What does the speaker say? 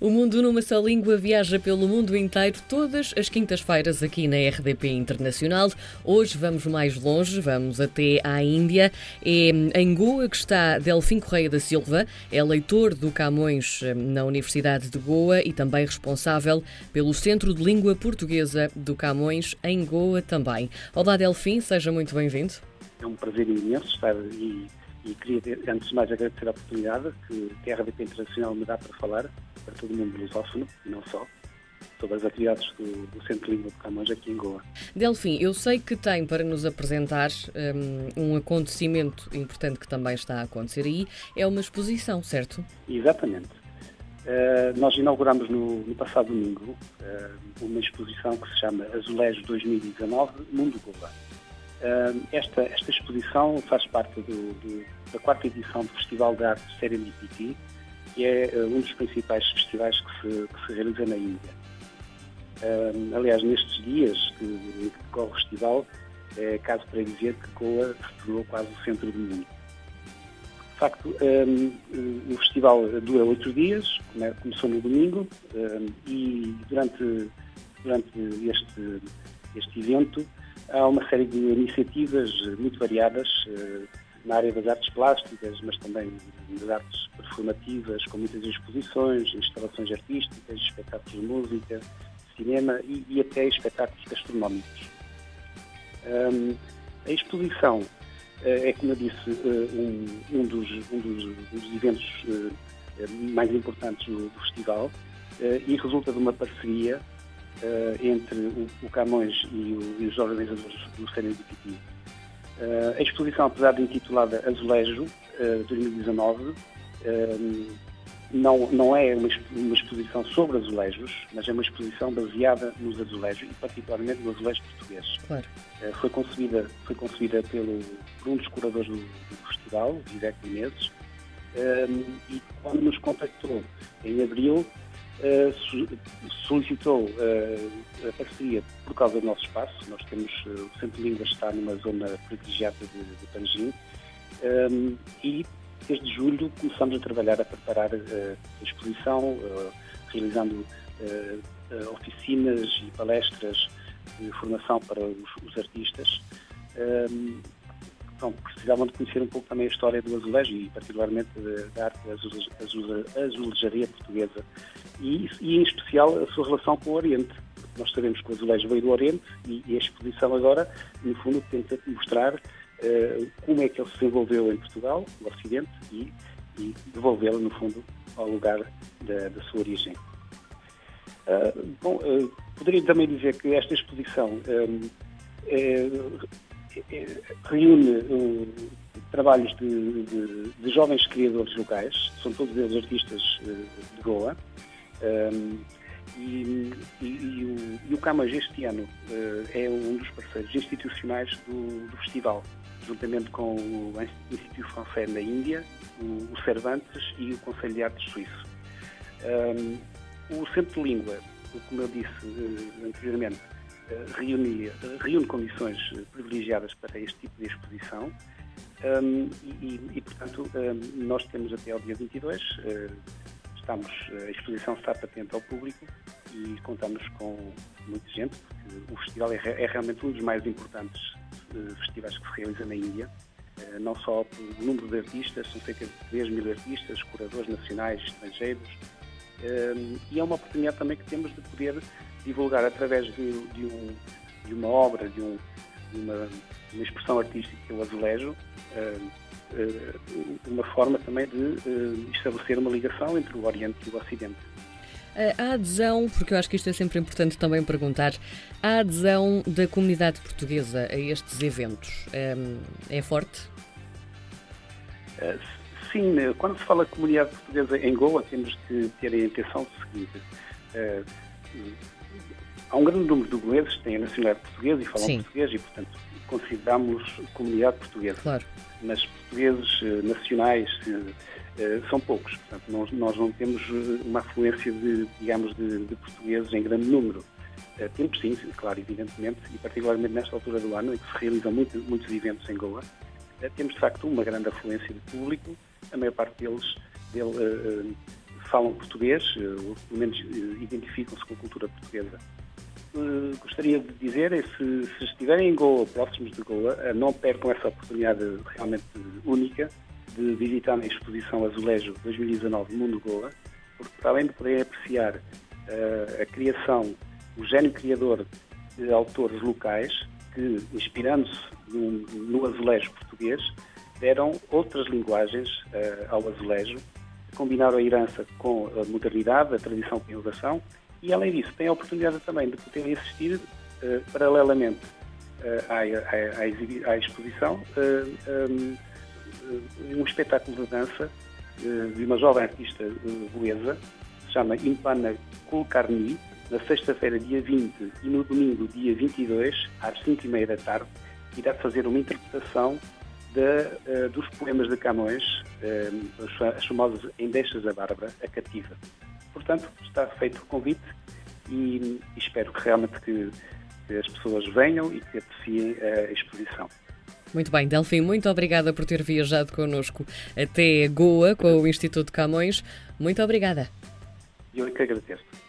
O Mundo numa só língua viaja pelo mundo inteiro todas as quintas-feiras aqui na RDP Internacional. Hoje vamos mais longe, vamos até à Índia. É em Goa que está Delfim Correia da Silva, é leitor do Camões eh, na Universidade de Goa e também responsável pelo Centro de Língua Portuguesa do Camões em Goa também. Olá Delfim, seja muito bem-vindo. É um prazer imenso estar e, e queria, antes de mais, agradecer a oportunidade que a RDP Internacional me dá para falar para todo o mundo lusófono e não só sobre as atividades do, do Centro de Língua de Camões aqui em Goa. Delfim, eu sei que tem para nos apresentar um, um, acontecimento importante que também está a acontecer aí, é uma exposição, certo? Exatamente. Uh, nós inauguramos no, no passado domingo uh, uma exposição que se chama Azulejo 2019 Mundo Goa. Uh, esta, esta exposição faz parte do, do, da quarta edição do Festival de Arte Serendipity, que é uh, um dos principais festivais que se, que se realiza na Índia. Uh, aliás, nestes dias que, que decorre o festival, é caso para dizer que Goa se tornou quase o centro do mundo. De facto, um, o festival dura oito dias, começou no domingo um, e durante, durante este, este evento há uma série de iniciativas muito variadas uh, na área das artes plásticas, mas também das artes performativas, com muitas exposições, instalações artísticas, espetáculos de música, cinema e, e até espetáculos gastronómicos. Um, a exposição uh, é, como eu disse, uh, um, um, dos, um, dos, dos, eventos uh, mais importantes do, do festival e resulta de uma parceria entre o, o Camões e, o, e, os organizadores do Serendipity. Uh, a exposição, apesar de intitulada Azulejo uh, 2019, uh, não, não é uma, uma, exposição sobre azulejos, mas é uma exposição baseada nos azulejos e particularmente no azulejo português. Claro. Uh, foi concebida, foi concebida pelo, por um dos curadores do, do festival, Vivek Menezes, e quando nos contactou em abril, Uh, solicitou uh, a parceria por causa do nosso espaço. Nós temos, uh, o Centro de Línguas está numa zona privilegiada de, de Panjim um, e desde julho começamos a trabalhar, a preparar a exposição, realizando oficinas e palestras de formação para os, os artistas. Um, pronto, precisavam de conhecer um pouco também a história do azulejo e particularmente da arte azulejaria portuguesa e, e, em especial a sua relação com o Oriente. Nós sabemos que o azulejo veio do Oriente e, e a exposição agora, no fundo, tenta mostrar uh, como é que ele se desenvolveu em Portugal, no Ocidente, e, e devolvê-lo, no fundo, ao lugar da, da sua origem. Uh, bom, uh, poderia também dizer que esta exposição é, reúne uh, trabalhos de, de, de, jovens criadores locais, são todos eles artistas uh, de Goa, um, e, e, e, o, e o Camões este ano uh, é um dos parceiros institucionais do, do, festival, juntamente com o Instituto Français da Índia, o, o, Cervantes e o Conselho de Artes Suíço. Um, o Centro de Língua, como eu disse anteriormente, reúne, reúne condições eh, privilegiadas para este tipo de exposição. Um, e, e, portanto, um, nós temos até ao dia 22, uh, eh, estamos, a exposição está patente ao público e contamos com muita gente, porque o festival é, é realmente um dos mais importantes uh, festivais que se realiza na Índia, uh, não só pelo número de artistas, são cerca de 10 mil artistas, curadores nacionais, estrangeiros, e é uma oportunidade também que temos de poder divulgar através de, de, um, de uma obra, de, um, de uma, uma, expressão artística, que o azulejo, uh, uma forma também de uh, estabelecer uma ligação entre o Oriente e o Ocidente. A adesão, porque eu acho que isto é sempre importante também perguntar, a adesão da comunidade portuguesa a estes eventos é, é forte? Sim, quando se fala de comunidade portuguesa em Goa, temos que ter a intenção seguinte há um grande número de goeses que têm a nacionalidade portuguesa e falam Sim. português e, portanto, consideramos comunidade portuguesa. Claro. Mas portugueses eh, nacionais eh, eh, são poucos. Portanto, nós, nós, não temos uma afluência de, digamos, de, de portugueses em grande número. temos sim, claro, evidentemente, e particularmente nesta altura do ano, em que se realizam muito, muitos eventos em Goa, temos de facto uma grande afluência de público, a maior parte deles dele, falam português, ou pelo menos identificam-se com a cultura portuguesa. Gostaria de dizer é se, se estiverem em Goa, próximos de Goa, não percam essa oportunidade realmente única de visitar a exposição Azulejo 2019 Mundo Goa, porque para além de poderem apreciar a criação, o gênio criador de autores locais, que, inspirando-se no, no, azulejo português, deram outras linguagens uh, ao azulejo, combinaram a herança com a modernidade, a tradição com a inovação, e além disso, têm a oportunidade também de poderem assistir uh, paralelamente à, à, à, exposição um, um espetáculo de dança de uma jovem artista goesa, se chama Impana Kulkarni, na sexta-feira, dia 20, e no domingo, dia 22, às 5h30 da tarde, irá fazer uma interpretação de, uh, dos poemas de Camões, uh, as famosas Endechas da Bárbara, a Cativa. Portanto, está feito o convite e, e espero que realmente que, que, as pessoas venham e que apreciem a exposição. Muito bem, Delfim, muito obrigada por ter viajado connosco até Goa com o Instituto Camões. Muito obrigada. Eu é que agradeço.